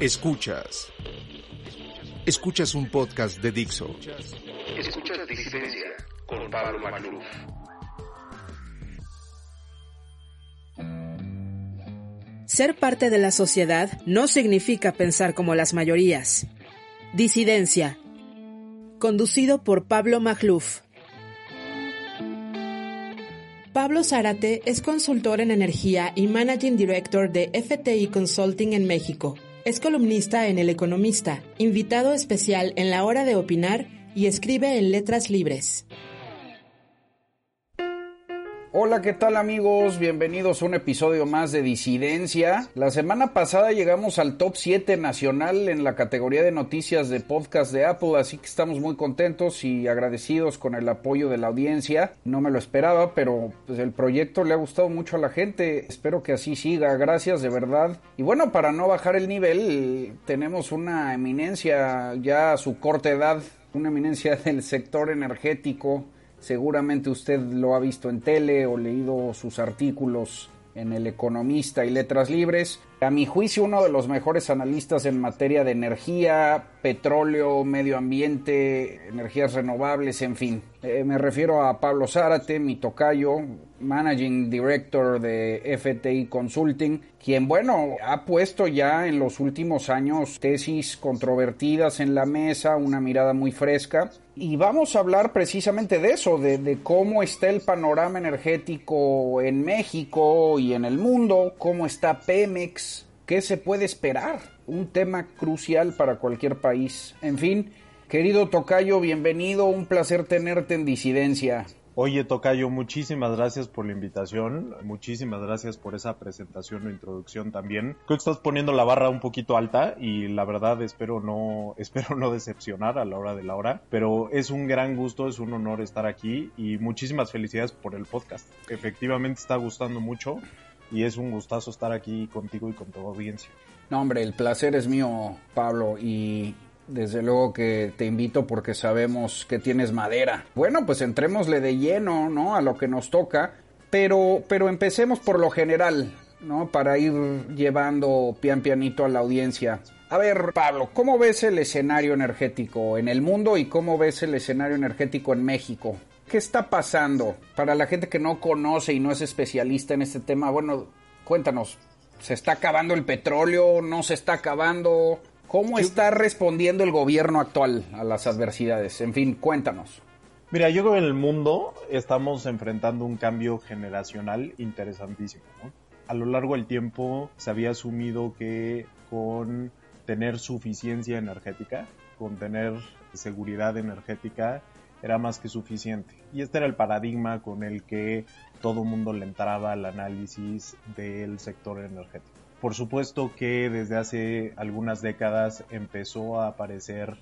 Escuchas. Escuchas un podcast de Dixo. Escuchas Disidencia con Pablo Magluf. Ser parte de la sociedad no significa pensar como las mayorías. Disidencia. Conducido por Pablo Magluf. Pablo Zárate es consultor en energía y managing director de FTI Consulting en México. Es columnista en El Economista, invitado especial en La Hora de Opinar y escribe en Letras Libres. Hola, ¿qué tal amigos? Bienvenidos a un episodio más de Disidencia. La semana pasada llegamos al top 7 nacional en la categoría de noticias de podcast de Apple, así que estamos muy contentos y agradecidos con el apoyo de la audiencia. No me lo esperaba, pero pues, el proyecto le ha gustado mucho a la gente. Espero que así siga. Gracias de verdad. Y bueno, para no bajar el nivel, tenemos una eminencia ya a su corta edad, una eminencia del sector energético Seguramente usted lo ha visto en tele o leído sus artículos en El Economista y Letras Libres. A mi juicio, uno de los mejores analistas en materia de energía, petróleo, medio ambiente, energías renovables, en fin. Eh, me refiero a Pablo Zárate, mi tocayo, Managing Director de FTI Consulting, quien, bueno, ha puesto ya en los últimos años tesis controvertidas en la mesa, una mirada muy fresca. Y vamos a hablar precisamente de eso, de, de cómo está el panorama energético en México y en el mundo, cómo está Pemex, qué se puede esperar, un tema crucial para cualquier país. En fin, querido Tocayo, bienvenido, un placer tenerte en disidencia. Oye, Tocayo, muchísimas gracias por la invitación, muchísimas gracias por esa presentación o introducción también. Creo que estás poniendo la barra un poquito alta y la verdad espero no, espero no decepcionar a la hora de la hora, pero es un gran gusto, es un honor estar aquí y muchísimas felicidades por el podcast. Efectivamente está gustando mucho y es un gustazo estar aquí contigo y con tu audiencia. No, hombre, el placer es mío, Pablo, y desde luego que te invito porque sabemos que tienes madera. Bueno, pues entrémosle de lleno, ¿no? A lo que nos toca, pero, pero empecemos por lo general, ¿no? Para ir llevando pian pianito a la audiencia. A ver, Pablo, ¿cómo ves el escenario energético en el mundo y cómo ves el escenario energético en México? ¿Qué está pasando? Para la gente que no conoce y no es especialista en este tema, bueno, cuéntanos, ¿se está acabando el petróleo? ¿No se está acabando? ¿Cómo está respondiendo el gobierno actual a las adversidades? En fin, cuéntanos. Mira, yo creo que en el mundo estamos enfrentando un cambio generacional interesantísimo. ¿no? A lo largo del tiempo se había asumido que con tener suficiencia energética, con tener seguridad energética, era más que suficiente. Y este era el paradigma con el que todo mundo le entraba al análisis del sector energético. Por supuesto que desde hace algunas décadas empezó a aparecer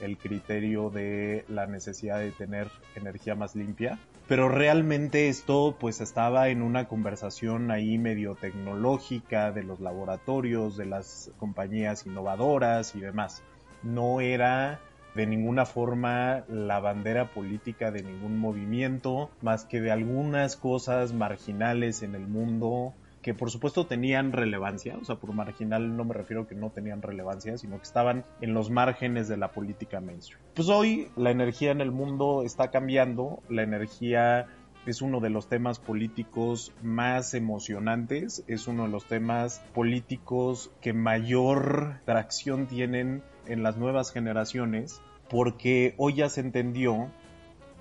el criterio de la necesidad de tener energía más limpia, pero realmente esto pues estaba en una conversación ahí medio tecnológica de los laboratorios, de las compañías innovadoras y demás. No era de ninguna forma la bandera política de ningún movimiento, más que de algunas cosas marginales en el mundo que por supuesto tenían relevancia, o sea, por marginal no me refiero que no tenían relevancia, sino que estaban en los márgenes de la política mainstream. Pues hoy la energía en el mundo está cambiando, la energía es uno de los temas políticos más emocionantes, es uno de los temas políticos que mayor tracción tienen en las nuevas generaciones, porque hoy ya se entendió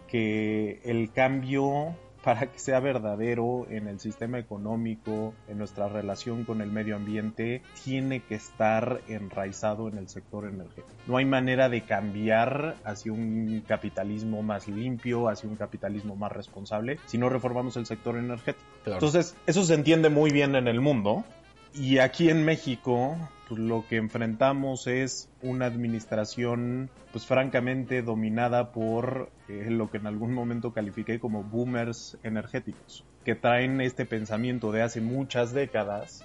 que el cambio para que sea verdadero en el sistema económico, en nuestra relación con el medio ambiente, tiene que estar enraizado en el sector energético. No hay manera de cambiar hacia un capitalismo más limpio, hacia un capitalismo más responsable, si no reformamos el sector energético. Entonces, eso se entiende muy bien en el mundo, Y aquí en México, pues, lo que enfrentamos es una administración, pues francamente dominada por eh, lo que en algún momento califiqué como boomers energéticos, que traen este pensamiento de hace muchas décadas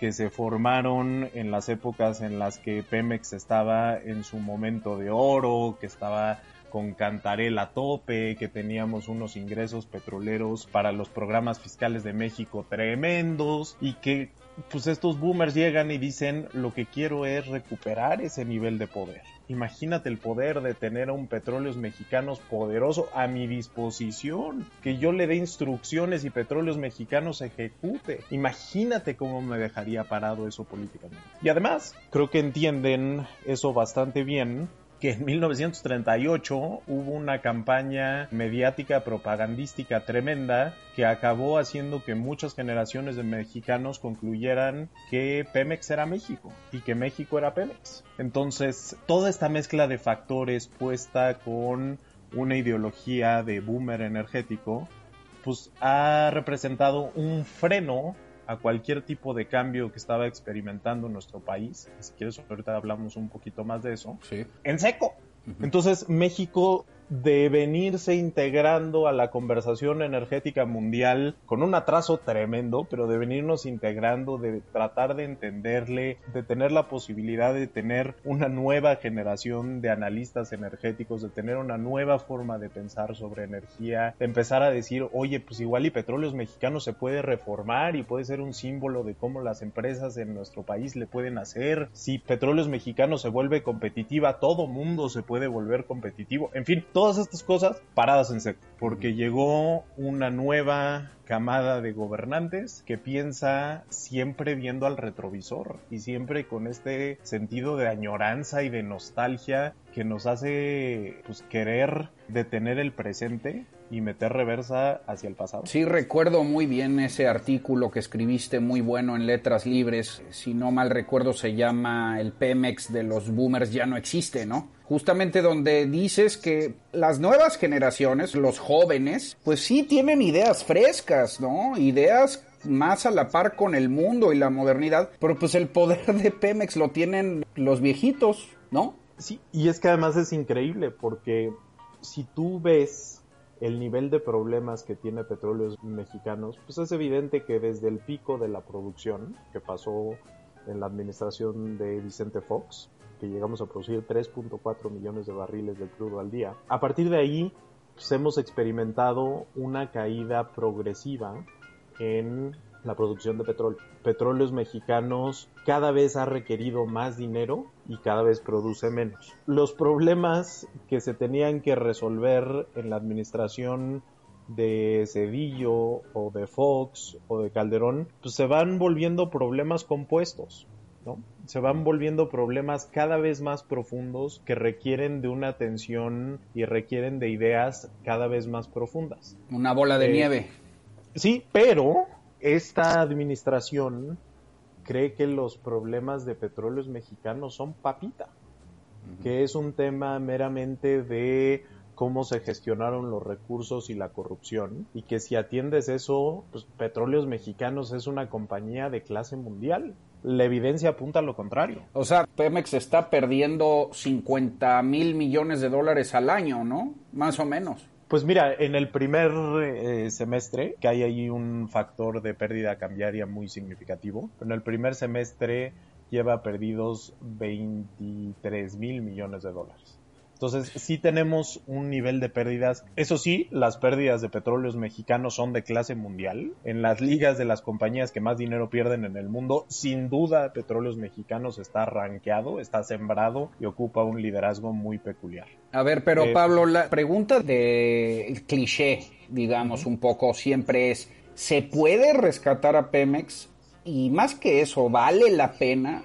que se formaron en las épocas en las que Pemex estaba en su momento de oro, que estaba con Cantarel a tope, que teníamos unos ingresos petroleros para los programas fiscales de México tremendos y que pues estos boomers llegan y dicen lo que quiero es recuperar ese nivel de poder. Imagínate el poder de tener a un petróleos mexicanos poderoso a mi disposición, que yo le dé instrucciones y petróleos mexicanos ejecute. Imagínate cómo me dejaría parado eso políticamente. Y además, creo que entienden eso bastante bien que en 1938 hubo una campaña mediática propagandística tremenda que acabó haciendo que muchas generaciones de mexicanos concluyeran que Pemex era México y que México era Pemex. Entonces, toda esta mezcla de factores puesta con una ideología de boomer energético, pues ha representado un freno a cualquier tipo de cambio que estaba experimentando nuestro país. Si quieres, ahorita hablamos un poquito más de eso. Sí. En seco. Entonces, México de venirse integrando a la conversación energética mundial con un atraso tremendo, pero de venirnos integrando, de tratar de entenderle, de tener la posibilidad de tener una nueva generación de analistas energéticos, de tener una nueva forma de pensar sobre energía, de empezar a decir, oye, pues igual y petróleos mexicanos se puede reformar y puede ser un símbolo de cómo las empresas en nuestro país le pueden hacer. Si petróleos mexicanos se vuelve competitiva, todo mundo se puede volver competitivo. En fin, todas estas cosas paradas en seco, porque llegó una nueva camada de gobernantes que piensa siempre viendo al retrovisor y siempre con este sentido de añoranza y de nostalgia que nos hace pues, querer detener el presente y meter reversa hacia el pasado. Sí, recuerdo muy bien ese artículo que escribiste muy bueno en Letras Libres. Si no mal recuerdo, se llama El Pemex de los boomers ya no existe, ¿no? Justamente donde dices que las nuevas generaciones, los jóvenes, pues sí tienen ideas frescas, ¿no? Ideas más a la par con el mundo y la modernidad, pero pues el poder de Pemex lo tienen los viejitos, ¿no? Sí, y es que además es increíble porque si tú ves el nivel de problemas que tiene Petróleos Mexicanos, pues es evidente que desde el pico de la producción que pasó en la administración de Vicente Fox, que llegamos a producir 3.4 millones de barriles de crudo al día, a partir de ahí pues hemos experimentado una caída progresiva en la producción de petróleo. Petróleos Mexicanos cada vez ha requerido más dinero y cada vez produce menos. Los problemas que se tenían que resolver en la administración de Cedillo o de Fox o de Calderón, pues se van volviendo problemas compuestos, ¿no? Se van volviendo problemas cada vez más profundos que requieren de una atención y requieren de ideas cada vez más profundas. Una bola de Eh, nieve. Sí, pero esta administración cree que los problemas de petróleos mexicanos son papita, que es un tema meramente de cómo se gestionaron los recursos y la corrupción, y que si atiendes eso, pues Petróleos Mexicanos es una compañía de clase mundial. La evidencia apunta a lo contrario. O sea, Pemex está perdiendo 50 mil millones de dólares al año, ¿no? Más o menos. Pues mira, en el primer eh, semestre, que hay ahí un factor de pérdida cambiaria muy significativo, en el primer semestre lleva perdidos 23 mil millones de dólares. Entonces, sí tenemos un nivel de pérdidas. Eso sí, las pérdidas de petróleos mexicanos son de clase mundial. En las ligas de las compañías que más dinero pierden en el mundo, sin duda, petróleos mexicanos está rankeado, está sembrado y ocupa un liderazgo muy peculiar. A ver, pero Eh, Pablo, la pregunta de cliché, digamos, un poco, siempre es, ¿se puede rescatar a Pemex? Y más que eso, ¿vale la pena?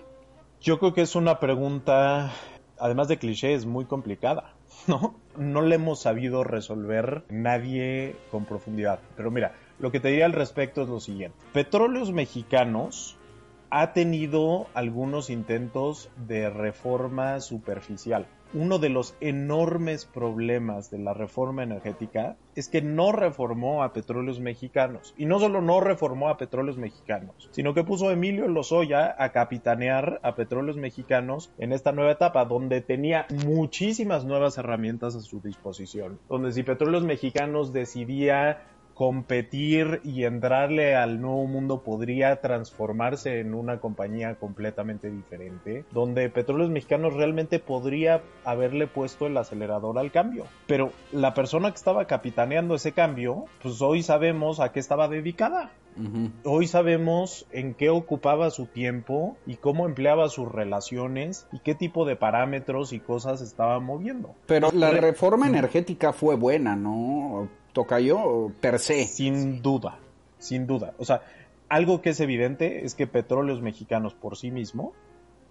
Yo creo que es una pregunta, además de cliché, es muy complicada, ¿no? No le hemos sabido resolver nadie con profundidad. Pero mira, lo que te diría al respecto es lo siguiente. Petróleos Mexicanos ha tenido algunos intentos de reforma superficial. Uno de los enormes problemas de la reforma energética es que no reformó a petróleos mexicanos. Y no solo no reformó a petróleos mexicanos, sino que puso a Emilio Lozoya a capitanear a petróleos mexicanos en esta nueva etapa, donde tenía muchísimas nuevas herramientas a su disposición. Donde si petróleos mexicanos decidía competir y entrarle al nuevo mundo podría transformarse en una compañía completamente diferente, donde Petróleos Mexicanos realmente podría haberle puesto el acelerador al cambio. Pero la persona que estaba capitaneando ese cambio, pues hoy sabemos a qué estaba dedicada. Hoy sabemos en qué ocupaba su tiempo y cómo empleaba sus relaciones y qué tipo de parámetros y cosas estaba moviendo. Pero la reforma energética fue buena, ¿no? Tocayo per se. Sin duda, sin duda. O sea, algo que es evidente es que petróleos mexicanos por sí mismo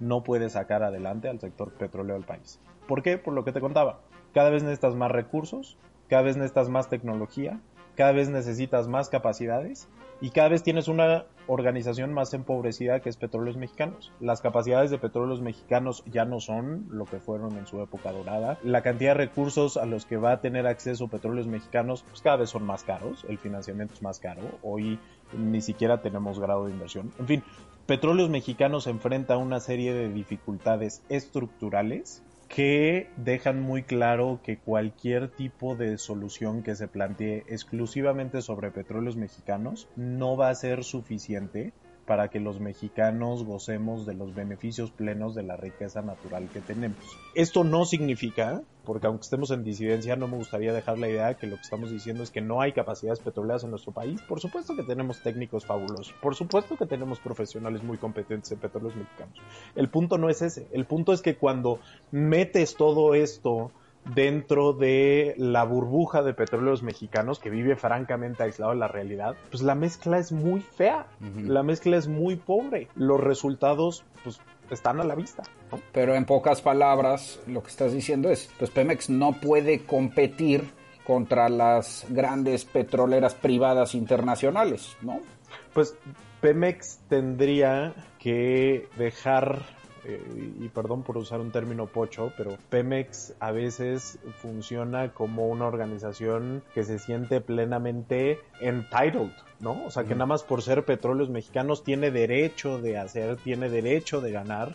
no puede sacar adelante al sector petróleo del país. ¿Por qué? Por lo que te contaba. Cada vez necesitas más recursos, cada vez necesitas más tecnología, cada vez necesitas más capacidades y cada vez tienes una organización más empobrecida que es Petróleos Mexicanos. Las capacidades de Petróleos Mexicanos ya no son lo que fueron en su época dorada. La cantidad de recursos a los que va a tener acceso Petróleos Mexicanos pues cada vez son más caros, el financiamiento es más caro, hoy ni siquiera tenemos grado de inversión. En fin, Petróleos Mexicanos enfrenta una serie de dificultades estructurales que dejan muy claro que cualquier tipo de solución que se plantee exclusivamente sobre petróleos mexicanos no va a ser suficiente para que los mexicanos gocemos de los beneficios plenos de la riqueza natural que tenemos. Esto no significa, porque aunque estemos en disidencia, no me gustaría dejar la idea que lo que estamos diciendo es que no hay capacidades petroleras en nuestro país. Por supuesto que tenemos técnicos fabulosos, por supuesto que tenemos profesionales muy competentes en petróleos mexicanos. El punto no es ese, el punto es que cuando metes todo esto dentro de la burbuja de petróleos mexicanos que vive francamente aislado de la realidad, pues la mezcla es muy fea, la mezcla es muy pobre, los resultados pues están a la vista. Pero en pocas palabras, lo que estás diciendo es, pues Pemex no puede competir contra las grandes petroleras privadas internacionales, ¿no? Pues Pemex tendría que dejar eh, y perdón por usar un término pocho, pero Pemex a veces funciona como una organización que se siente plenamente entitled, ¿no? O sea, que nada más por ser petróleos mexicanos tiene derecho de hacer, tiene derecho de ganar.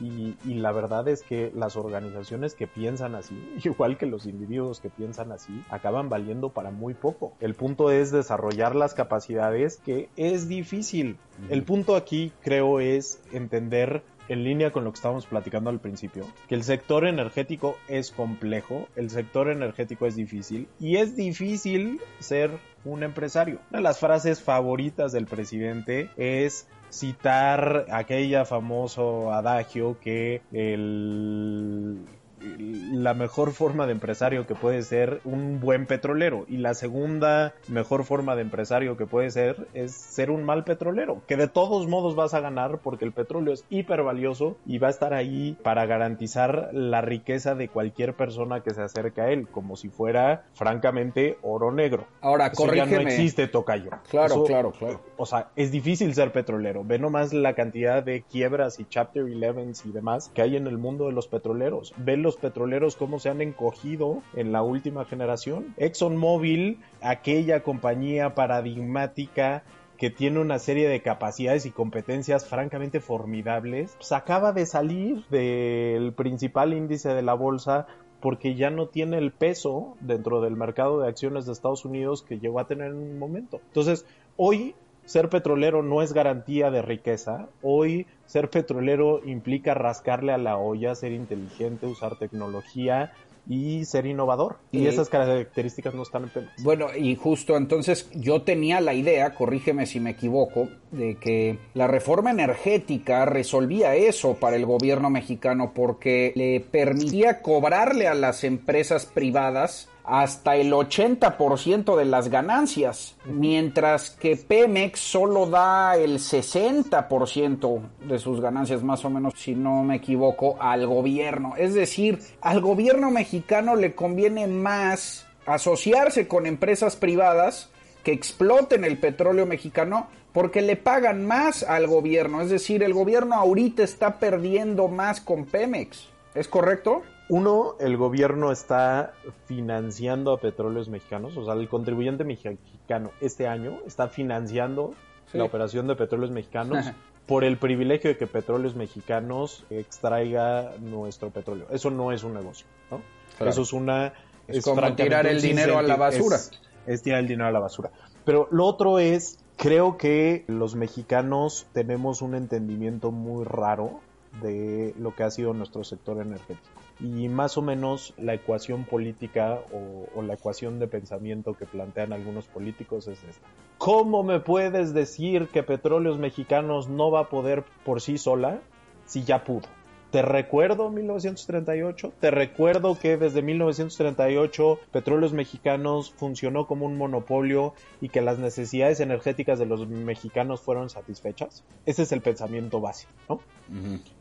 y, y, la verdad es que las organizaciones que piensan así, igual que los individuos que piensan así, acaban valiendo para muy poco. El punto es desarrollar las capacidades que es difícil. El punto aquí creo es entender en línea con lo que estábamos platicando al principio, que el sector energético es complejo, el sector energético es difícil y es difícil ser un empresario. Una de las frases favoritas del presidente es citar aquella famoso adagio que el la mejor forma de empresario que puede ser un buen petrolero. Y la segunda mejor forma de empresario que puede ser es ser un mal petrolero que de todos modos vas a ganar porque el petróleo es hiper valioso y va a estar ahí para garantizar la riqueza de cualquier persona que se acerque a él como si fuera francamente oro negro. Ahora Eso ya no existe tocayo. Claro claro claro. o sea es difícil ser petrolero. Ve nomás la cantidad de quiebras y chapter 11 y demás que hay en el mundo de los petroleros. Ve los petroleros cómo se han encogido en la última generación. ExxonMobil, aquella compañía paradigmática que tiene una serie de capacidades y competencias francamente formidables, pues acaba de salir del principal índice de la bolsa porque ya no tiene el peso dentro del mercado de acciones de Estados Unidos que llegó a tener en un momento. Entonces, hoy ser petrolero no es garantía de riqueza. Hoy ser petrolero implica rascarle a la olla, ser inteligente, usar tecnología y ser innovador. Y, esas características no están en Pemex. Bueno, y justo entonces yo tenía la idea, corrígeme si me equivoco, de que la reforma energética resolvía eso para el gobierno mexicano porque le permitía cobrarle a las empresas privadas hasta el 80% de las ganancias, mientras que Pemex solo da el 60% de sus ganancias, más o menos, si no me equivoco, al gobierno. Es decir, al gobierno mexicano le conviene más asociarse con empresas privadas que exploten el petróleo mexicano porque le pagan más al gobierno. Es decir, el gobierno ahorita está perdiendo más con Pemex. ¿Es correcto? Uno, el gobierno está financiando a petróleos mexicanos, o sea, el contribuyente mexicano este año está financiando la operación de petróleos mexicanos por el privilegio de que petróleos mexicanos extraiga nuestro petróleo. Eso no es un negocio, ¿no? Eso es una... Es, como tirar el dinero a la basura. es tirar el dinero a la basura. Pero lo otro es, creo que los mexicanos tenemos un entendimiento muy raro de lo que ha sido nuestro sector energético y más o menos la ecuación política o, la ecuación de pensamiento que plantean algunos políticos es esta. ¿Cómo me puedes decir que Petróleos Mexicanos no va a poder por sí sola si ya pudo? Te recuerdo 1938, te recuerdo que desde 1938 Petróleos Mexicanos funcionó como un monopolio y que las necesidades energéticas de los mexicanos fueron satisfechas. Ese es el pensamiento básico, ¿no?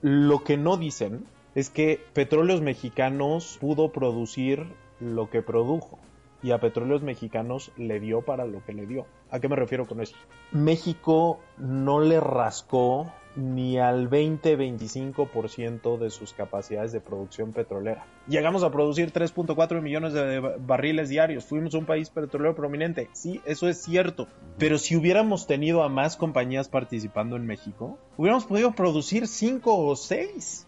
Lo que no dicen es que Petróleos Mexicanos pudo producir lo que produjo y a Petróleos Mexicanos le dio para lo que le dio. ¿A qué me refiero con eso? México no le rascó ni al 20-25% de sus capacidades de producción petrolera. Llegamos a producir 3.4 millones de barriles diarios. Fuimos un país petrolero prominente. Sí, eso es cierto. Pero si hubiéramos tenido a más compañías participando en México, hubiéramos podido producir 5 o 6.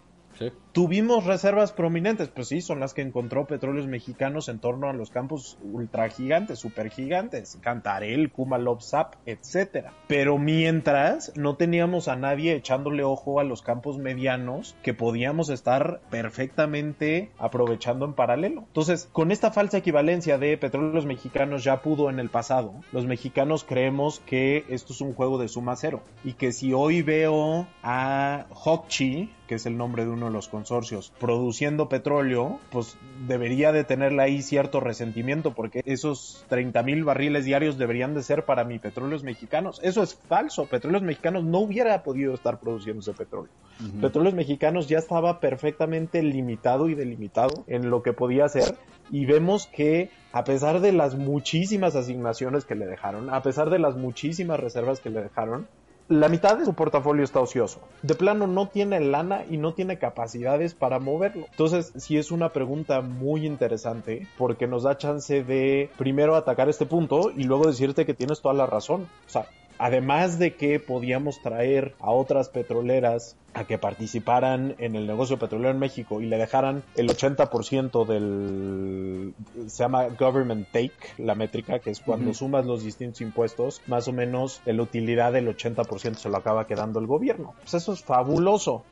Tuvimos reservas prominentes, pues sí, son las que encontró Petróleos Mexicanos en torno a los campos ultragigantes, supergigantes, Cantarel, Kumalov, Zap, etcétera. Pero mientras no teníamos a nadie echándole ojo a los campos medianos que podíamos estar perfectamente aprovechando en paralelo. Entonces, con esta falsa equivalencia de Petróleos Mexicanos ya pudo en el pasado, los mexicanos creemos que esto es un juego de suma cero y que si hoy veo a Hokchi, que es el nombre de uno de los consorcios, produciendo petróleo, pues debería de tenerle ahí cierto resentimiento porque esos 30 mil barriles diarios deberían de ser para mi petróleos mexicanos. Eso es falso. Petróleos mexicanos no hubiera podido estar produciendo ese petróleo. Petróleos mexicanos ya estaba perfectamente limitado y delimitado en lo que podía hacer y vemos que a pesar de las muchísimas asignaciones que le dejaron, a pesar de las muchísimas reservas que le dejaron, la mitad de su portafolio está ocioso. De plano no tiene lana y no tiene capacidades para moverlo. Entonces, sí es una pregunta muy interesante porque nos da chance de primero atacar este punto y luego decirte que tienes toda la razón. O sea, además de que podíamos traer a otras petroleras a que participaran en el negocio petrolero en México y le dejaran el 80% del se llama government take, la métrica que es cuando sumas los distintos impuestos, más o menos la utilidad del 80% se lo acaba quedando el gobierno. Pues eso es fabuloso.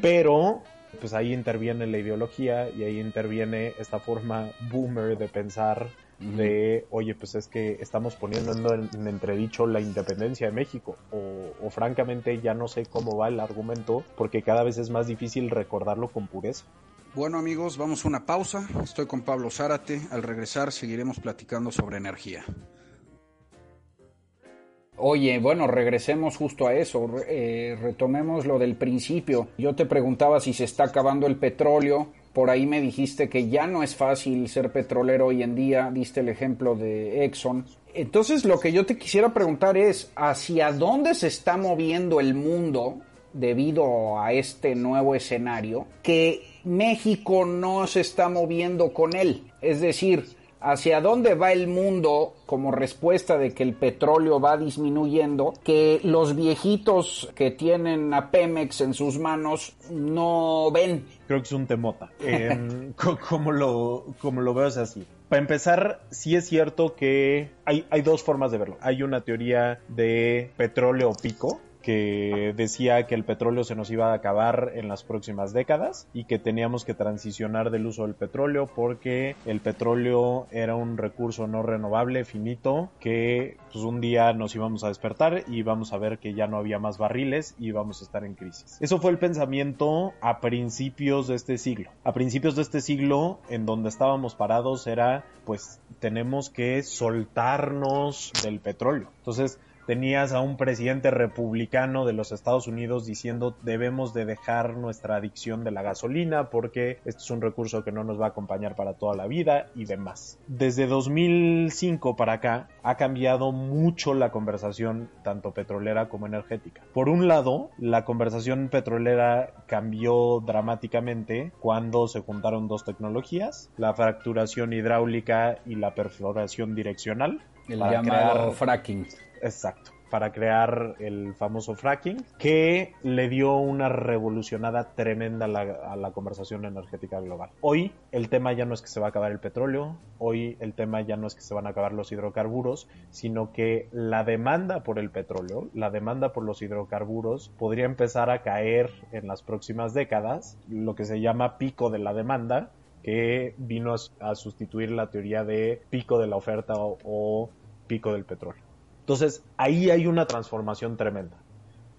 Pero pues ahí interviene la ideología y ahí interviene esta forma boomer de pensar de, oye, pues es que estamos poniendo en, entredicho la independencia de México, o, francamente ya no sé cómo va el argumento, porque cada vez es más difícil recordarlo con pureza. Bueno amigos, vamos a una pausa. Estoy con Pablo Zárate. Al regresar seguiremos platicando sobre energía. Oye, bueno, regresemos justo a eso, eh, retomemos lo del principio. Yo te preguntaba si se está acabando el petróleo, por ahí me dijiste que ya no es fácil ser petrolero hoy en día, diste el ejemplo de Exxon. Entonces lo que yo te quisiera preguntar es, ¿hacia dónde se está moviendo el mundo debido a este nuevo escenario que México no se está moviendo con él? Es decir, hacia dónde va el mundo como respuesta de que el petróleo va disminuyendo, que los viejitos que tienen a Pemex en sus manos no ven. Creo que es un temota. Em, como, lo, lo veo es así. Para empezar, sí es cierto que hay, hay dos formas de verlo. Hay una teoría de petróleo pico, que decía que el petróleo se nos iba a acabar en las próximas décadas y que teníamos que transicionar del uso del petróleo porque el petróleo era un recurso no renovable, finito, que pues un día nos íbamos a despertar y íbamos a ver que ya no había más barriles y íbamos a estar en crisis. Eso fue el pensamiento a principios de este siglo. A principios de este siglo en donde estábamos parados era pues tenemos que soltarnos del petróleo. Entonces tenías a un presidente republicano de los Estados Unidos diciendo debemos de dejar nuestra adicción de la gasolina porque este es un recurso que no nos va a acompañar para toda la vida y demás. Desde 2005 para acá ha cambiado mucho la conversación tanto petrolera como energética. Por un lado, la conversación petrolera cambió dramáticamente cuando se juntaron dos tecnologías, la fracturación hidráulica y la perforación direccional. El llamado fracking. Exacto para crear el famoso fracking, que le dio una revolucionada tremenda a la, conversación energética global. Hoy el tema ya no es que se va a acabar el petróleo, hoy el tema ya no es que se van a acabar los hidrocarburos, sino que la demanda por el petróleo, la demanda por los hidrocarburos podría empezar a caer en las próximas décadas, lo que se llama pico de la demanda, que vino a, sustituir la teoría de pico de la oferta o pico del petróleo. Entonces, ahí hay una transformación tremenda.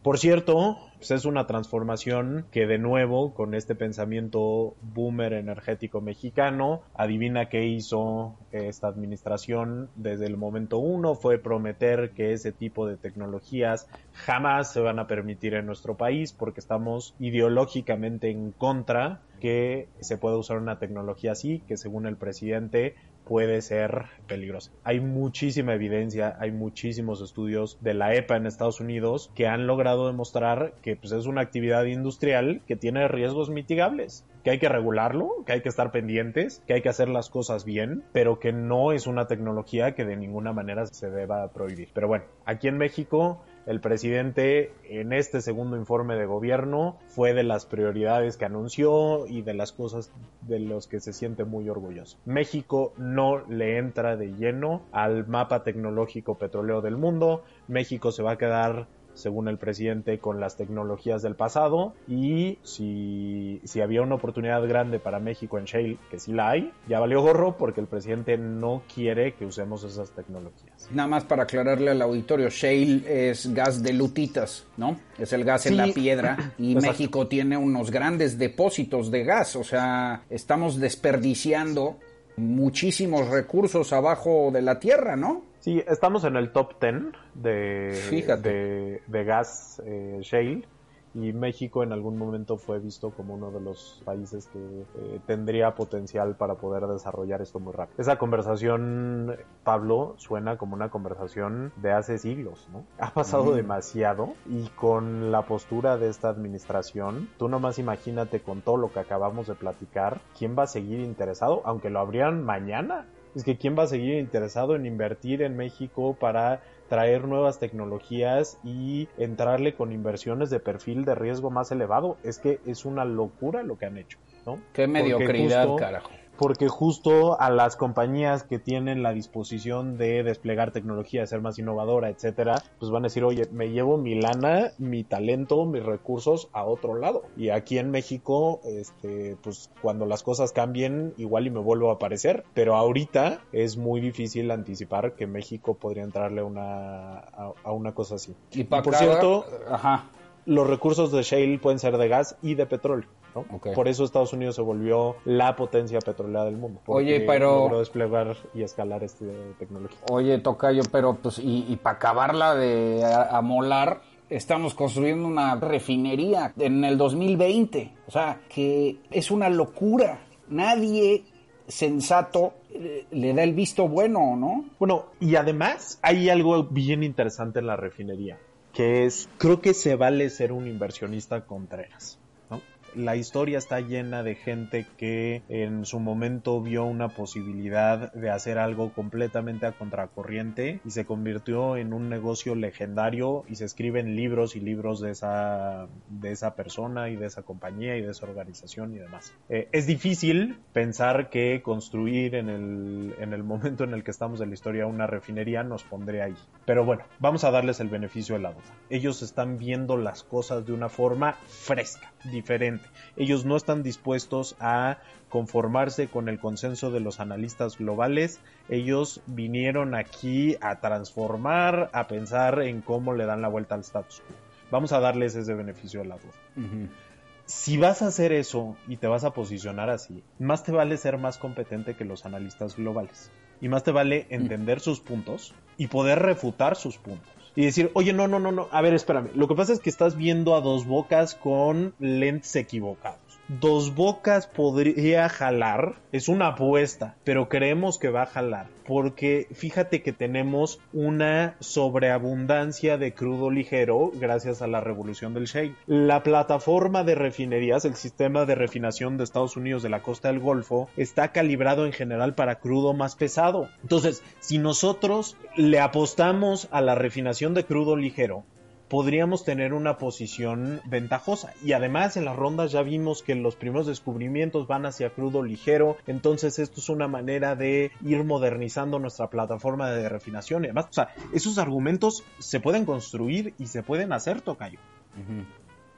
Por cierto, pues es una transformación que de nuevo, con este pensamiento boomer energético mexicano, adivina qué hizo esta administración desde el momento uno, fue prometer que ese tipo de tecnologías jamás se van a permitir en nuestro país porque estamos ideológicamente en contra que se pueda usar una tecnología así, que según el presidente puede ser peligrosa. Hay muchísima evidencia, hay muchísimos estudios de la EPA en Estados Unidos que han logrado demostrar que pues, es una actividad industrial que tiene riesgos mitigables, que hay que regularlo, que hay que estar pendientes, que hay que hacer las cosas bien, pero que no es una tecnología que de ninguna manera se deba prohibir. Pero bueno, aquí en México el presidente en este segundo informe de gobierno fue de las prioridades que anunció y de las cosas de los que se siente muy orgulloso. México no le entra de lleno al mapa tecnológico petrolero del mundo. México se va a quedar según el presidente, con las tecnologías del pasado y si, si había una oportunidad grande para México en Shale, que sí la hay, ya valió gorro porque el presidente no quiere que usemos esas tecnologías. Nada más para aclararle al auditorio, Shale es gas de lutitas, ¿no? Es el gas en la piedra y México tiene unos grandes depósitos de gas, o sea, estamos desperdiciando muchísimos recursos abajo de la tierra, ¿no? Sí, estamos en el top 10 de, de, gas eh, shale y México en algún momento fue visto como uno de los países que eh, tendría potencial para poder desarrollar esto muy rápido. Esa conversación, Pablo, suena como una conversación de hace siglos, ¿no? Ha pasado demasiado y con la postura de esta administración, tú nomás imagínate con todo lo que acabamos de platicar, ¿quién va a seguir interesado? Aunque lo abrían mañana es que quién va a seguir interesado en invertir en México para traer nuevas tecnologías y entrarle con inversiones de perfil de riesgo más elevado. Es que es una locura lo que han hecho, ¿no? Qué mediocridad, carajo porque justo a las compañías que tienen la disposición de desplegar tecnología, de ser más innovadora, etcétera, pues van a decir, oye, me llevo mi lana, mi talento, mis recursos a otro lado. Y aquí en México, este, pues cuando las cosas cambien, igual y me vuelvo a aparecer. Pero ahorita es muy difícil anticipar que México podría entrarle una, a, una cosa así. Y, por cierto, ajá los recursos de shale pueden ser de gas y de petróleo. ¿No? Por eso Estados Unidos se volvió la potencia petrolera del mundo. Oye, pero... Logró desplegar y escalar esta tecnología. Oye, Tocayo, pero pues, y, para acabarla de amolar, estamos construyendo una refinería en el 2020. O sea, que es una locura. Nadie sensato eh, le da el visto bueno, ¿no? Bueno, y además hay algo bien interesante en la refinería que es, creo que se vale ser un inversionista Contreras la historia está llena de gente que en su momento vio una posibilidad de hacer algo completamente a contracorriente y se convirtió en un negocio legendario y se escriben libros y libros de esa, de esa persona y de esa compañía y de esa organización y demás. Eh, es difícil pensar que construir en el, en el momento en el que estamos en la historia una refinería nos pondría ahí. Pero bueno, vamos a darles el beneficio de la duda. Ellos están viendo las cosas de una forma fresca, diferente ellos no están dispuestos a conformarse con el consenso de los analistas globales. Ellos vinieron aquí a transformar, a pensar en cómo le dan la vuelta al status quo. Vamos a darles ese beneficio de la duda. Si vas a hacer eso y te vas a posicionar así, más te vale ser más competente que los analistas globales. Y más te vale entender sus puntos y poder refutar sus puntos. Y decir, oye, no, no, no, no, a ver, espérame, lo que pasa es que estás viendo a dos bocas con lentes equivocados. Dos Bocas podría jalar, es una apuesta, pero creemos que va a jalar, porque fíjate que tenemos una sobreabundancia de crudo ligero gracias a la revolución del shale. La plataforma de refinerías, el sistema de refinación de Estados Unidos de la costa del Golfo, está calibrado en general para crudo más pesado. Entonces, si nosotros le apostamos a la refinación de crudo ligero, podríamos tener una posición ventajosa. Y además en las rondas ya vimos que los primeros descubrimientos van hacia crudo ligero, entonces esto es una manera de ir modernizando nuestra plataforma de refinación. Y además, o sea, esos argumentos se pueden construir y se pueden hacer, Tocayo.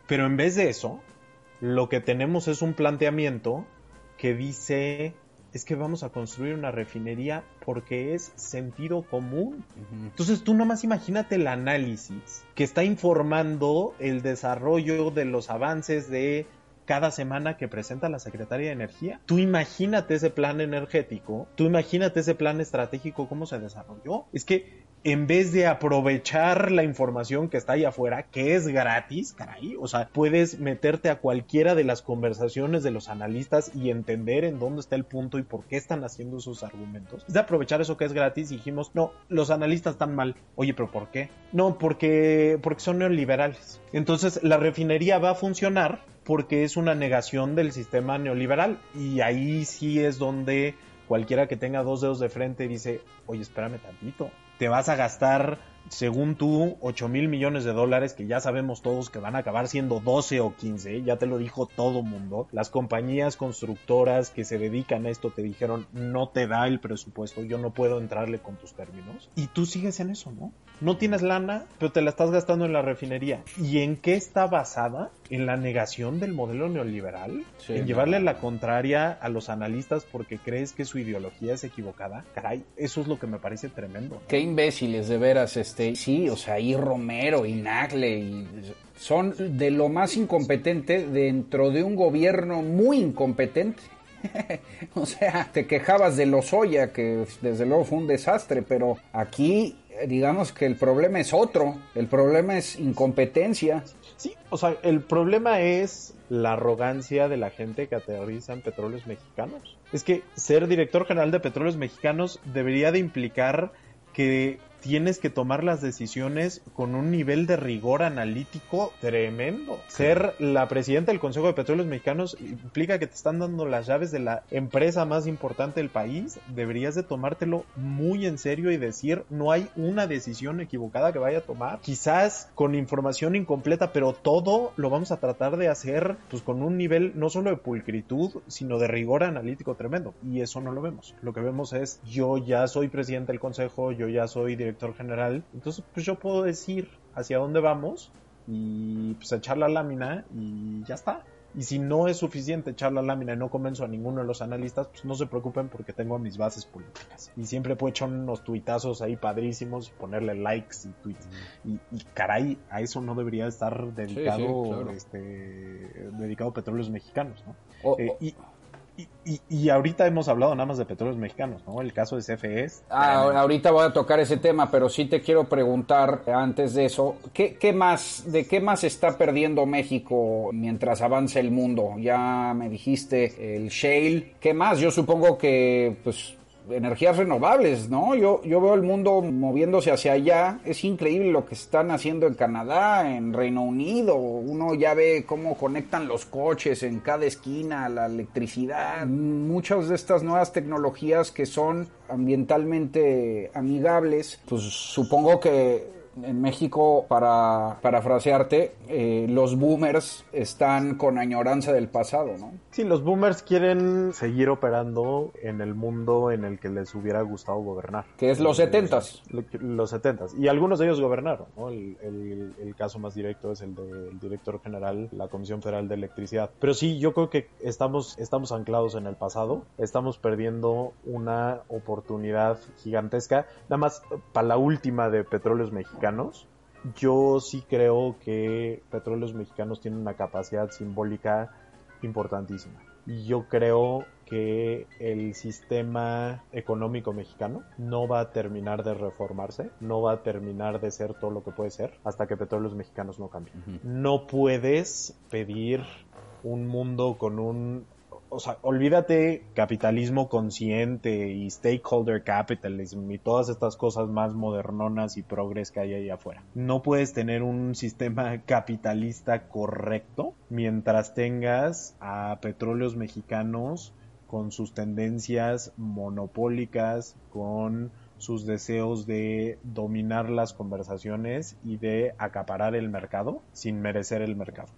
Pero en vez de eso, lo que tenemos es un planteamiento que dice es que vamos a construir una refinería porque es sentido común. Entonces tú nomás imagínate el análisis que está informando el desarrollo de los avances de cada semana que presenta la Secretaría de Energía. Tú imagínate ese plan energético, tú imagínate ese plan estratégico, cómo se desarrolló. Es que en vez de aprovechar la información que está ahí afuera, que es gratis, caray, o sea, puedes meterte a cualquiera de las conversaciones de los analistas y entender en dónde está el punto y por qué están haciendo esos argumentos. Es de aprovechar eso que es gratis dijimos, no, los analistas están mal. Oye, pero ¿por qué? No, porque, porque son neoliberales. Entonces, la refinería va a funcionar porque es una negación del sistema neoliberal y ahí sí es donde cualquiera que tenga dos dedos de frente dice, oye, espérame tantito, te vas a gastar, según tú, 8 mil millones de dólares, que ya sabemos todos que van a acabar siendo 12 o 15, ya te lo dijo todo mundo. Las compañías constructoras que se dedican a esto te dijeron, no te da el presupuesto, yo no puedo entrarle con tus términos. Y tú sigues en eso, ¿no? No tienes lana, pero te la estás gastando en la refinería. ¿Y en qué está basada? En la negación del modelo neoliberal, en llevarle la contraria a los analistas porque crees que su ideología es equivocada. Caray, eso es lo que me parece tremendo. Qué imbéciles, de veras, este, sí, o sea, y Romero y Nagle y son de lo más incompetente dentro de un gobierno muy incompetente. o sea, te quejabas de Lozoya, que desde luego fue un desastre, pero aquí digamos que el problema es otro, el problema es incompetencia. Sí, o sea, el problema es la arrogancia de la gente que aterriza en petróleos mexicanos. Es que ser director general de petróleos mexicanos debería de implicar que tienes que tomar las decisiones con un nivel de rigor analítico tremendo. Ser la presidenta del Consejo de Petróleos Mexicanos implica que te están dando las llaves de la empresa más importante del país. Deberías de tomártelo muy en serio y decir no hay una decisión equivocada que vaya a tomar. Quizás con información incompleta, pero todo lo vamos a tratar de hacer pues con un nivel no solo de pulcritud, sino de rigor analítico tremendo. Y eso no lo vemos. Lo que vemos es yo ya soy presidente del Consejo, yo ya soy director general. Entonces, pues yo puedo decir hacia dónde vamos y pues echar la lámina y ya está. Y si no es suficiente echar la lámina y no convenzo a ninguno de los analistas, pues no se preocupen porque tengo mis bases políticas. Y siempre puedo echar unos tuitazos ahí padrísimos y ponerle likes y tweets. Y, caray, a eso no debería estar dedicado, este, dedicado a petróleos mexicanos, ¿no? Eh, y, y, ahorita hemos hablado nada más de petróleos mexicanos, ¿no? El caso de CFE. Ah, ahorita voy a tocar ese tema, pero sí te quiero preguntar antes de eso, ¿qué, ¿qué, más, de qué más está perdiendo México mientras avanza el mundo? Ya me dijiste el shale, ¿qué más? Yo supongo que, pues, energías renovables, ¿no? Yo, yo veo el mundo moviéndose hacia allá. Es increíble lo que están haciendo en Canadá, en Reino Unido. Uno ya ve cómo conectan los coches en cada esquina, la electricidad. Muchas de estas nuevas tecnologías que son ambientalmente amigables, pues supongo que en México, para parafrasearte, eh, los boomers están con añoranza del pasado, ¿no? Sí, los boomers quieren seguir operando en el mundo en el que les hubiera gustado gobernar. Que es los setentas. Los setentas. Y algunos de ellos gobernaron, ¿no? El, el, caso más directo es el del director general, la Comisión Federal de Electricidad. Pero sí, yo creo que estamos, estamos anclados en el pasado, estamos perdiendo una oportunidad gigantesca. Nada más, para la última de petróleos mexicanos, yo sí creo que Petróleos Mexicanos tienen una capacidad simbólica importantísima. Y yo creo que el sistema económico mexicano no va a terminar de reformarse, no va a terminar de ser todo lo que puede ser hasta que petróleos mexicanos no cambien. No puedes pedir un mundo con un o sea, olvídate capitalismo consciente y stakeholder capitalism y todas estas cosas más modernonas y progres que hay ahí afuera. No puedes tener un sistema capitalista correcto mientras tengas a petróleos mexicanos con sus tendencias monopólicas, con sus deseos de dominar las conversaciones y de acaparar el mercado sin merecer el mercado.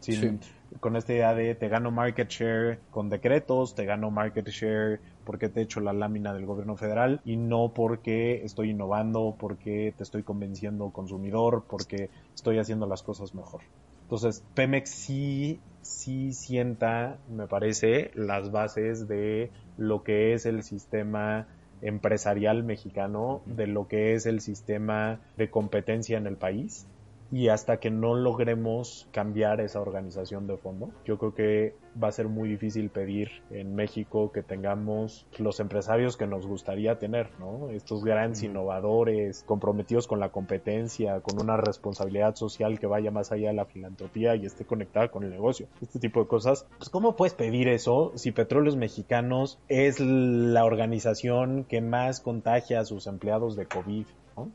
Con esta idea de te gano market share con decretos, te gano market share porque te echo la lámina del gobierno federal y no porque estoy innovando, porque te estoy convenciendo consumidor, porque estoy haciendo las cosas mejor. Entonces, Pemex sí, sí sienta, me parece, las bases de lo que es el sistema empresarial mexicano, de lo que es el sistema de competencia en el país y hasta que no logremos cambiar esa organización de fondo, yo creo que va a ser muy difícil pedir en México que tengamos los empresarios que nos gustaría tener, ¿no? Estos grandes innovadores, comprometidos con la competencia, con una responsabilidad social que vaya más allá de la filantropía y esté conectada con el negocio. Este tipo de cosas. Pues ¿cómo puedes pedir eso si Petróleos Mexicanos es la organización que más contagia a sus empleados de COVID, ¿no?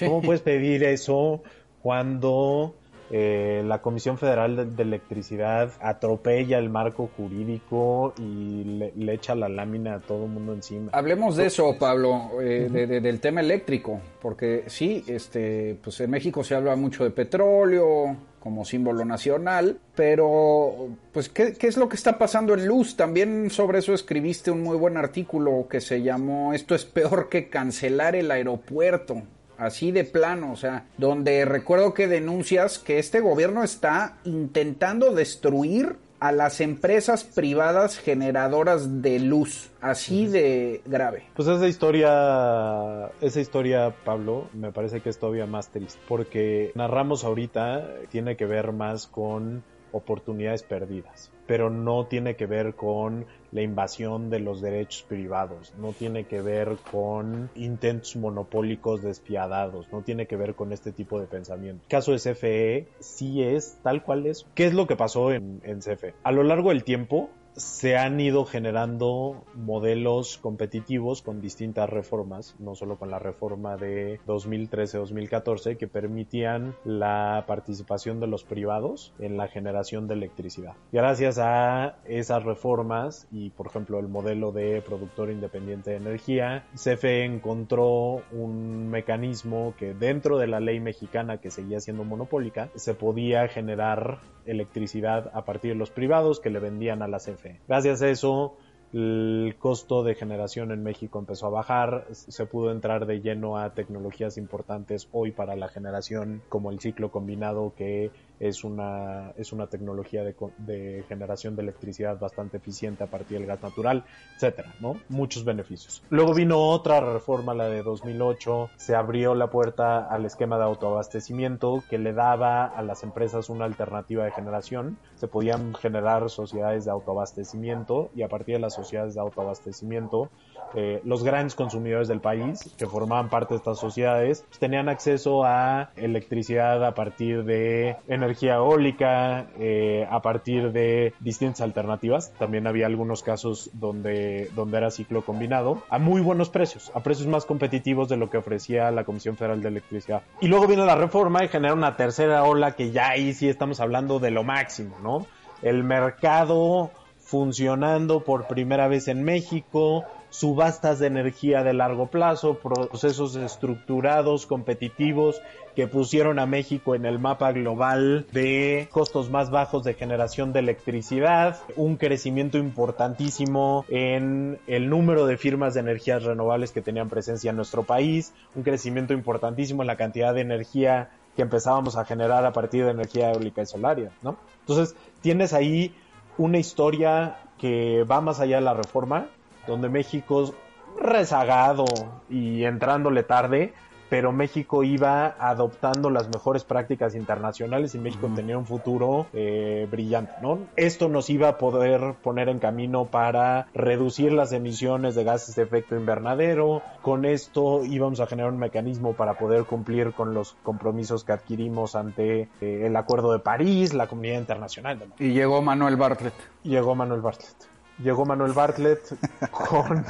¿Cómo puedes pedir eso cuando eh, la Comisión Federal de, Electricidad atropella el marco jurídico y le, echa la lámina a todo el mundo encima. Hablemos de eso, Pablo, eh, del tema eléctrico, porque sí, este, pues en México se habla mucho de petróleo como símbolo nacional, pero pues ¿qué, ¿qué, es lo que está pasando en luz? También sobre eso escribiste un muy buen artículo que se llamó Esto es peor que cancelar el aeropuerto así de plano, o sea, donde recuerdo que denuncias que este gobierno está intentando destruir a las empresas privadas generadoras de luz, así de grave. Pues esa historia, esa historia, Pablo, me parece que es todavía más triste, porque narramos ahorita, tiene que ver más con oportunidades perdidas pero no tiene que ver con la invasión de los derechos privados, no tiene que ver con intentos monopólicos despiadados, no tiene que ver con este tipo de pensamiento. El caso de CFE sí es tal cual es. ¿Qué es lo que pasó en, en CFE? A lo largo del tiempo, se han ido generando modelos competitivos con distintas reformas, no solo con la reforma de 2013-2014 que permitían la participación de los privados en la generación de electricidad. Gracias a esas reformas y por ejemplo el modelo de productor independiente de energía, CFE encontró un mecanismo que dentro de la ley mexicana que seguía siendo monopólica se podía generar electricidad a partir de los privados que le vendían a la Gracias a eso, el costo de generación en México empezó a bajar, se pudo entrar de lleno a tecnologías importantes hoy para la generación como el ciclo combinado que es una, es una tecnología de, generación de electricidad bastante eficiente a partir del gas natural, etcétera, ¿no? Muchos beneficios. Luego vino otra reforma, la de 2008, se abrió la puerta al esquema de autoabastecimiento que le daba a las empresas una alternativa de generación. Se podían generar sociedades de autoabastecimiento y a partir de las sociedades de autoabastecimiento eh, los grandes consumidores del país que formaban parte de estas sociedades pues, tenían acceso a electricidad a partir de energía eólica, eh, a partir de distintas alternativas. También había algunos casos donde, donde era ciclo combinado a muy buenos precios, a precios más competitivos de lo que ofrecía la Comisión Federal de Electricidad. Y luego viene la reforma y genera una tercera ola que ya ahí sí estamos hablando de lo máximo, ¿no? El mercado funcionando por primera vez en México, subastas de energía de largo plazo, procesos estructurados, competitivos, que pusieron a México en el mapa global de costos más bajos de generación de electricidad, un crecimiento importantísimo en el número de firmas de energías renovables que tenían presencia en nuestro país, un crecimiento importantísimo en la cantidad de energía que empezábamos a generar a partir de energía eólica y solaria, ¿no? Entonces, tienes ahí una historia que va más allá de la reforma, donde México rezagado y entrándole tarde, pero México iba adoptando las mejores prácticas internacionales y México tenía un futuro eh, brillante, ¿no? Esto nos iba a poder poner en camino para reducir las emisiones de gases de efecto invernadero, con esto íbamos a generar un mecanismo para poder cumplir con los compromisos que adquirimos ante eh, el Acuerdo de París, la comunidad internacional. Y llegó Manuel Bartlett. Llegó Manuel Bartlett. Llegó Manuel Bartlett con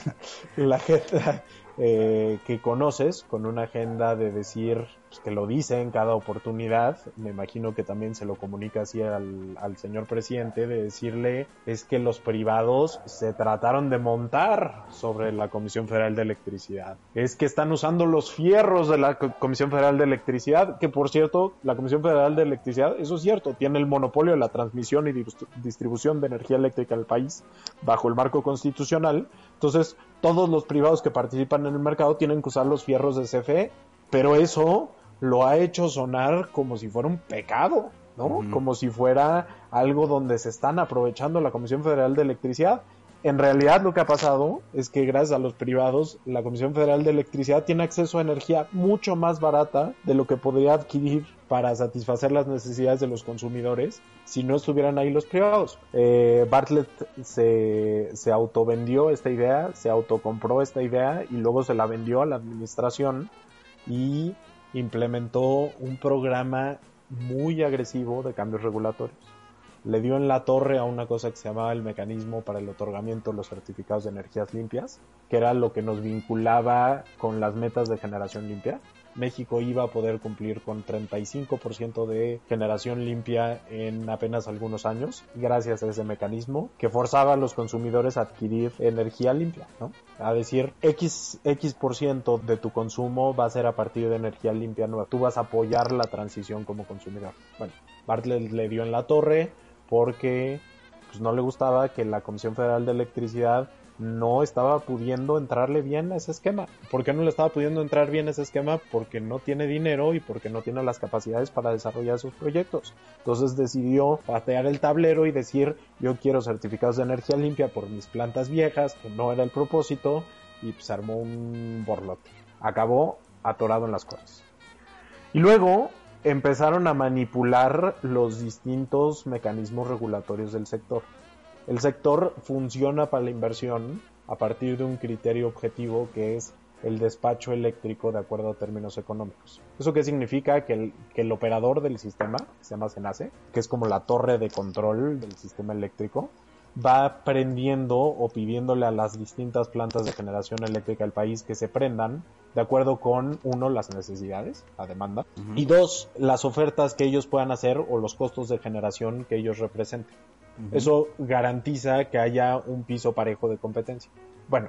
la agenda eh, que conoces, con una agenda de decir pues, que lo dice en cada oportunidad. Me imagino que también se lo comunica así al, al señor presidente, de decirle es que los privados se trataron de montar sobre la Comisión Federal de Electricidad. Es que están usando los fierros de la Comisión Federal de Electricidad, que por cierto, la Comisión Federal de Electricidad, eso es cierto, tiene el monopolio de la transmisión y distribución de energía eléctrica al país bajo el marco constitucional. Entonces, todos los privados que participan en el mercado tienen que usar los fierros de CFE, pero eso lo ha hecho sonar como si fuera un pecado, ¿no? Como si fuera algo donde se están aprovechando la Comisión Federal de Electricidad. En realidad lo que ha pasado es que gracias a los privados, la Comisión Federal de Electricidad tiene acceso a energía mucho más barata de lo que podría adquirir para satisfacer las necesidades de los consumidores si no estuvieran ahí los privados. Eh, Bartlett se, se autovendió esta idea, se autocompró esta idea y luego se la vendió a la administración y implementó un programa muy agresivo de cambios regulatorios le dio en la torre a una cosa que se llamaba el mecanismo para el otorgamiento de los certificados de energías limpias, que era lo que nos vinculaba con las metas de generación limpia. México iba a poder cumplir con 35% de generación limpia en apenas algunos años, gracias a ese mecanismo que forzaba a los consumidores a adquirir energía limpia, ¿no? A decir, X, X por ciento de tu consumo va a ser a partir de energía limpia nueva. Tú vas a apoyar la transición como consumidor. Bueno, Bartlett le dio en la torre, porque pues, no le gustaba que la Comisión Federal de Electricidad no estaba pudiendo entrarle bien a ese esquema. ¿Por qué no le estaba pudiendo entrar bien a ese esquema? Porque no tiene dinero y porque no tiene las capacidades para desarrollar sus proyectos. Entonces decidió patear el tablero y decir yo quiero certificados de energía limpia por mis plantas viejas, que no era el propósito, y pues armó un borlote. Acabó atorado en las cortes. Y luego empezaron a manipular los distintos mecanismos regulatorios del sector. El sector funciona para la inversión a partir de un criterio objetivo que es el despacho eléctrico de acuerdo a términos económicos. ¿Eso qué significa? Que el, que el operador del sistema, que se llama SENACE, que es como la torre de control del sistema eléctrico, va prendiendo o pidiéndole a las distintas plantas de generación eléctrica del país que se prendan de acuerdo con, uno, las necesidades, la demanda, y dos, las ofertas que ellos puedan hacer o los costos de generación que ellos representen. Eso garantiza que haya un piso parejo de competencia. Bueno,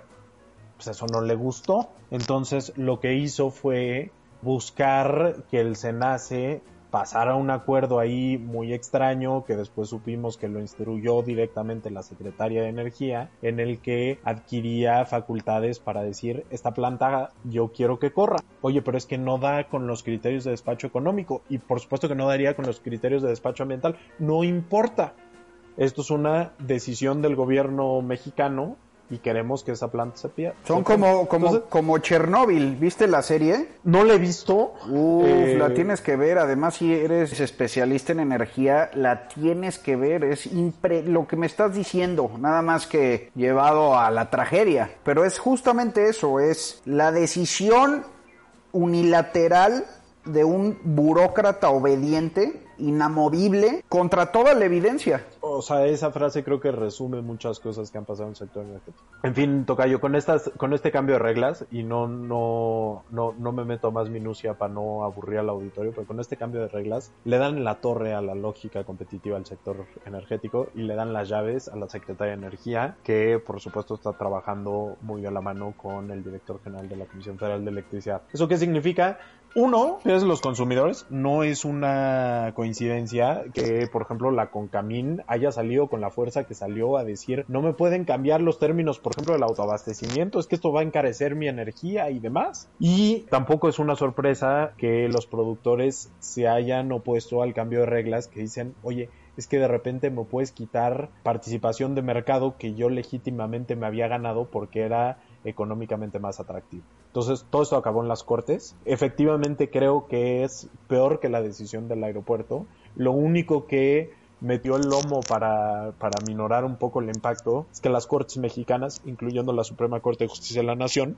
pues eso no le gustó. Entonces lo que hizo fue buscar que el SENACE pasara un acuerdo ahí muy extraño que después supimos que lo instruyó directamente la secretaria de Energía en el que adquiría facultades para decir esta planta yo quiero que corra. Oye, pero es que no da con los criterios de despacho económico y por supuesto que no daría con los criterios de despacho ambiental. No importa. Esto es una decisión del gobierno mexicano y queremos que esa planta se pierda. Son como, como, como Chernóbil, ¿viste la serie? No la he visto. Uf, eh, la tienes que ver. Además, si eres especialista en energía, la tienes que ver. Es impre lo que me estás diciendo, nada más que llevado a la tragedia. Pero es justamente eso, es la decisión unilateral de un burócrata obediente, inamovible, contra toda la evidencia o sea, esa frase creo que resume muchas cosas que han pasado en el sector energético. En fin, Tocayo, con estas, con este cambio de reglas, y no, no, no, no me meto más minucia para no aburrir al auditorio, pero con este cambio de reglas, le dan la torre a la lógica competitiva del sector energético y le dan las llaves a la Secretaría de Energía, que por supuesto está trabajando muy a la mano con el director general de la Comisión Federal de Electricidad. ¿Eso qué significa? Uno, es los consumidores. No es una coincidencia que, por ejemplo, la Concamín haya salido con la fuerza que salió a decir no me pueden cambiar los términos, por ejemplo, del autoabastecimiento, es que esto va a encarecer mi energía y demás. Y tampoco es una sorpresa que los productores se hayan opuesto al cambio de reglas que dicen, oye, es que de repente me puedes quitar participación de mercado que yo legítimamente me había ganado porque era económicamente más atractivo. Entonces, todo esto acabó en las cortes. Efectivamente, creo que es peor que la decisión del aeropuerto. Lo único que metió el lomo para, para minorar un poco el impacto es que las cortes mexicanas, incluyendo la Suprema Corte de Justicia de la Nación,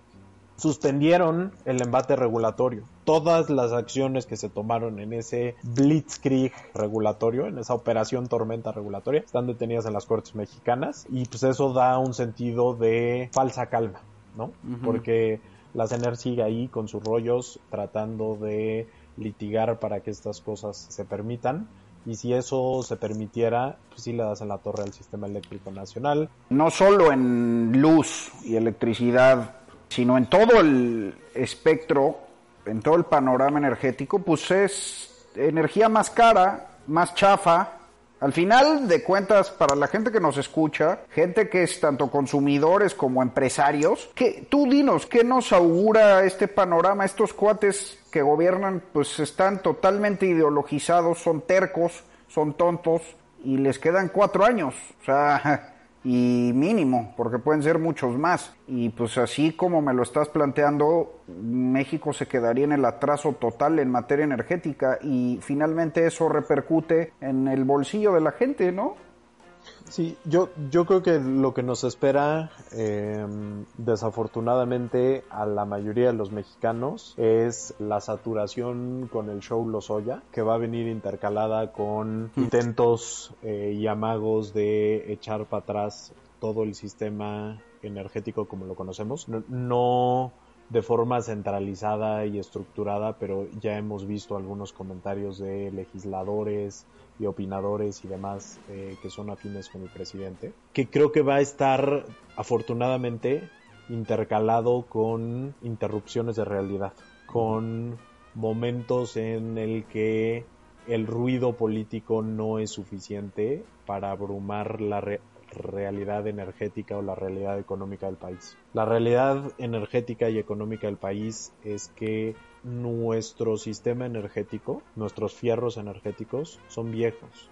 suspendieron el embate regulatorio. Todas las acciones que se tomaron en ese blitzkrieg regulatorio, en esa operación tormenta regulatoria, están detenidas en las cortes mexicanas y pues eso da un sentido de falsa calma, ¿no? Porque la CENER sigue ahí con sus rollos tratando de litigar para que estas cosas se permitan. Y si eso se permitiera, pues sí le das en la torre al sistema eléctrico nacional. No solo en luz y electricidad sino en todo el espectro, en todo el panorama energético, pues es energía más cara, más chafa. Al final de cuentas, para la gente que nos escucha, gente que es tanto consumidores como empresarios, que tú dinos, ¿qué nos augura este panorama? Estos cuates que gobiernan, pues están totalmente ideologizados, son tercos, son tontos y les quedan cuatro años. O sea, y mínimo, porque pueden ser muchos más. Y pues así como me lo estás planteando, México se quedaría en el atraso total en materia energética y finalmente eso repercute en el bolsillo de la gente, ¿no? Sí, yo, yo creo que lo que nos espera, em, desafortunadamente, a la mayoría de los mexicanos es la saturación con el show Lozoya, que va a venir intercalada con mm. intentos eh, y amagos de echar para atrás todo el sistema energético como lo conocemos. no de forma centralizada y estructurada, pero ya hemos visto algunos comentarios de legisladores, y opinadores y demás eh, que son afines con el presidente, que creo que va a estar afortunadamente intercalado con interrupciones de realidad, con momentos en el que el ruido político no es suficiente para abrumar la realidad energética o la realidad económica del país. La realidad energética y económica del país es que nuestro sistema energético, nuestros fierros energéticos son viejos.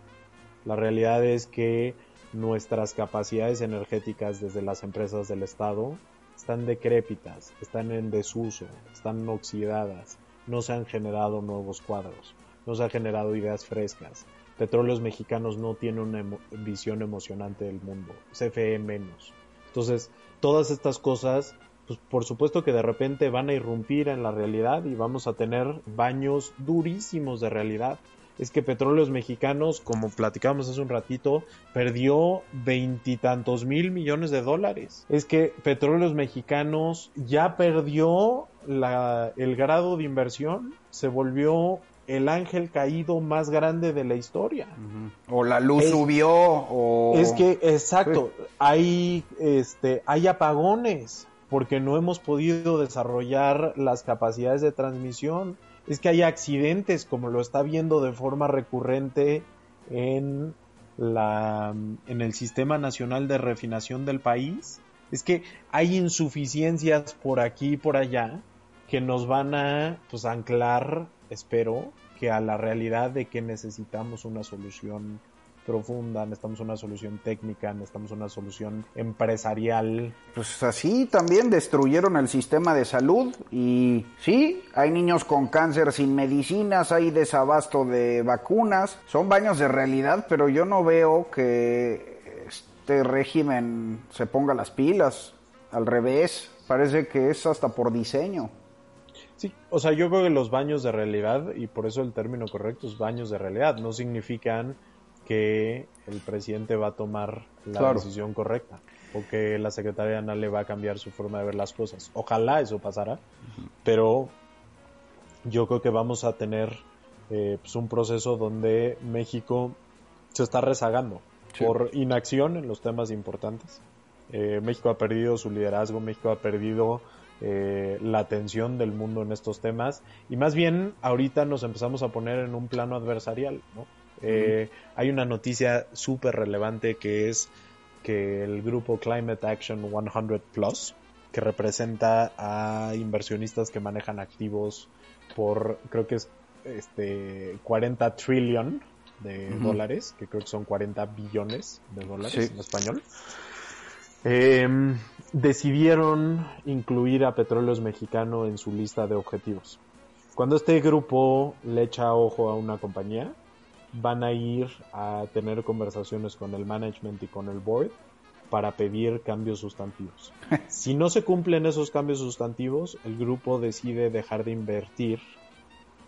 La realidad es que nuestras capacidades energéticas desde las empresas del Estado están decrépitas, están en desuso, están oxidadas, no se han generado nuevos cuadros, no se han generado ideas frescas. Petróleos Mexicanos no tiene una visión emocionante del mundo, CFE menos. Entonces, todas estas cosas pues por supuesto que de repente van a irrumpir en la realidad y vamos a tener baños durísimos de realidad. Es que Petróleos Mexicanos, como platicamos hace un ratito, perdió veintitantos mil millones de dólares. Es que Petróleos Mexicanos ya perdió la, el grado de inversión, se volvió el ángel caído más grande de la historia. O la luz subió, o... Es que, exacto, hay, este, hay apagones porque no hemos podido desarrollar las capacidades de transmisión. Es que hay accidentes, como lo está viendo de forma recurrente en, la, en el Sistema Nacional de Refinación del país. Es que hay insuficiencias por aquí y por allá que nos van a pues, anclar, espero, que a la realidad de que necesitamos una solución profunda, necesitamos una solución técnica, necesitamos una solución empresarial. Pues así también destruyeron el sistema de salud y sí, hay niños con cáncer sin medicinas, hay desabasto de vacunas, son baños de realidad, pero yo no veo que este régimen se ponga las pilas, al revés, parece que es hasta por diseño. Sí, o sea, yo creo que los baños de realidad, y por eso el término correcto es baños de realidad, no significan que el presidente va a tomar la decisión correcta o que la secretaria Ana le va a cambiar su forma de ver las cosas. Ojalá eso pasara, pero yo creo que vamos a tener eh, pues un proceso donde México se está rezagando por inacción en los temas importantes. Eh, México ha perdido su liderazgo, México ha perdido eh, la atención del mundo en estos temas y más bien ahorita nos empezamos a poner en un plano adversarial, ¿no? Eh, hay una noticia súper relevante que es que el grupo Climate Action 100 Plus, que representa a inversionistas que manejan activos por, creo que es este 40 trillion de dólares, que creo que son 40 billones de dólares en español. Em, decidieron incluir a Petróleos Mexicano en su lista de objetivos. Cuando este grupo le echa ojo a una compañía, van a ir a tener conversaciones con el management y con el board para pedir cambios sustantivos. si no se cumplen esos cambios sustantivos, el grupo decide dejar de invertir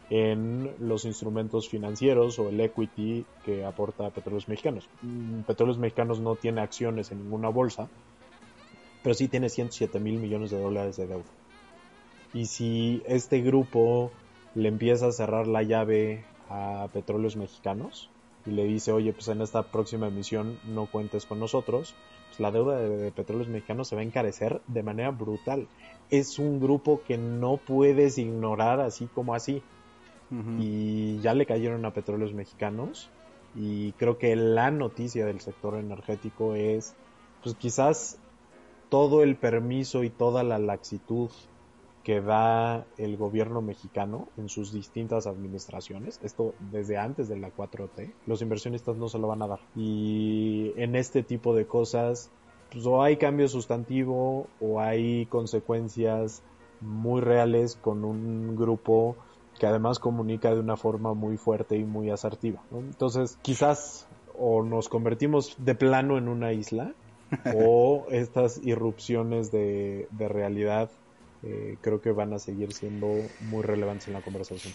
en los instrumentos financieros o el equity que aporta Petróleos Mexicanos. Mm, Petróleos Mexicanos no tiene acciones en ninguna bolsa, pero sí tiene 107 mil millones de dólares de deuda. Y si este grupo le empieza a cerrar la llave a Petróleos Mexicanos y le dice, oye, pues en esta próxima emisión no cuentes con nosotros, pues la deuda de, Petróleos Mexicanos se va a encarecer de manera brutal. Es un grupo que no puedes ignorar así como así y ya le cayeron a petróleos mexicanos y creo que la noticia del sector energético es pues quizás todo el permiso y toda la laxitud que da el gobierno mexicano en sus distintas administraciones, esto desde antes de la 4T, los inversionistas no se lo van a dar. Y en este tipo de cosas, pues o hay cambio sustantivo o hay consecuencias muy reales con un grupo que además comunica de una forma muy fuerte y muy asertiva. Entonces, quizás o nos convertimos de plano en una isla o estas irrupciones de, realidad eh, creo que van a seguir siendo muy relevantes en la conversación.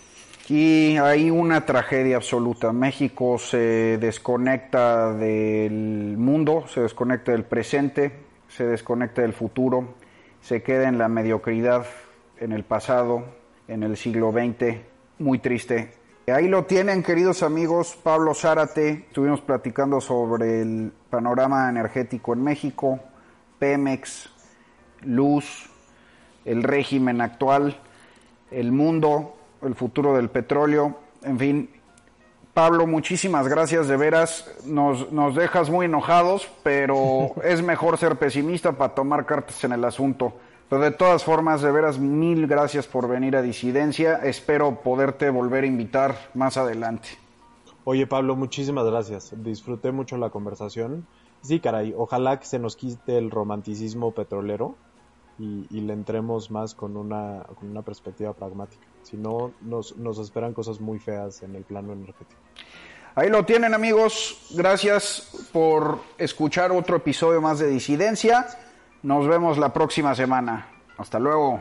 Y hay una tragedia absoluta. México se desconecta del mundo, se desconecta del presente, se desconecta del futuro, se queda en la mediocridad, en el pasado, en el siglo XX, muy triste. Ahí lo tienen, queridos amigos, Pablo Zárate, estuvimos platicando sobre el panorama energético en México, Pemex, luz, el régimen actual, el mundo, el futuro del petróleo, en fin. Pablo, muchísimas gracias, de veras, nos, nos dejas muy enojados, pero es mejor ser pesimista para tomar cartas en el asunto. Pero de todas formas, de veras, mil gracias por venir a Disidencia. Espero poderte volver a invitar más adelante. Oye, Pablo, muchísimas gracias. Disfruté mucho la conversación. Sí, caray, ojalá que se nos quite el romanticismo petrolero y, le entremos más con una, con una perspectiva pragmática. Si no, nos, nos esperan cosas muy feas en el plano energético. Ahí lo tienen amigos, gracias por escuchar otro episodio más de Disidencia. Nos vemos la próxima semana. Hasta luego.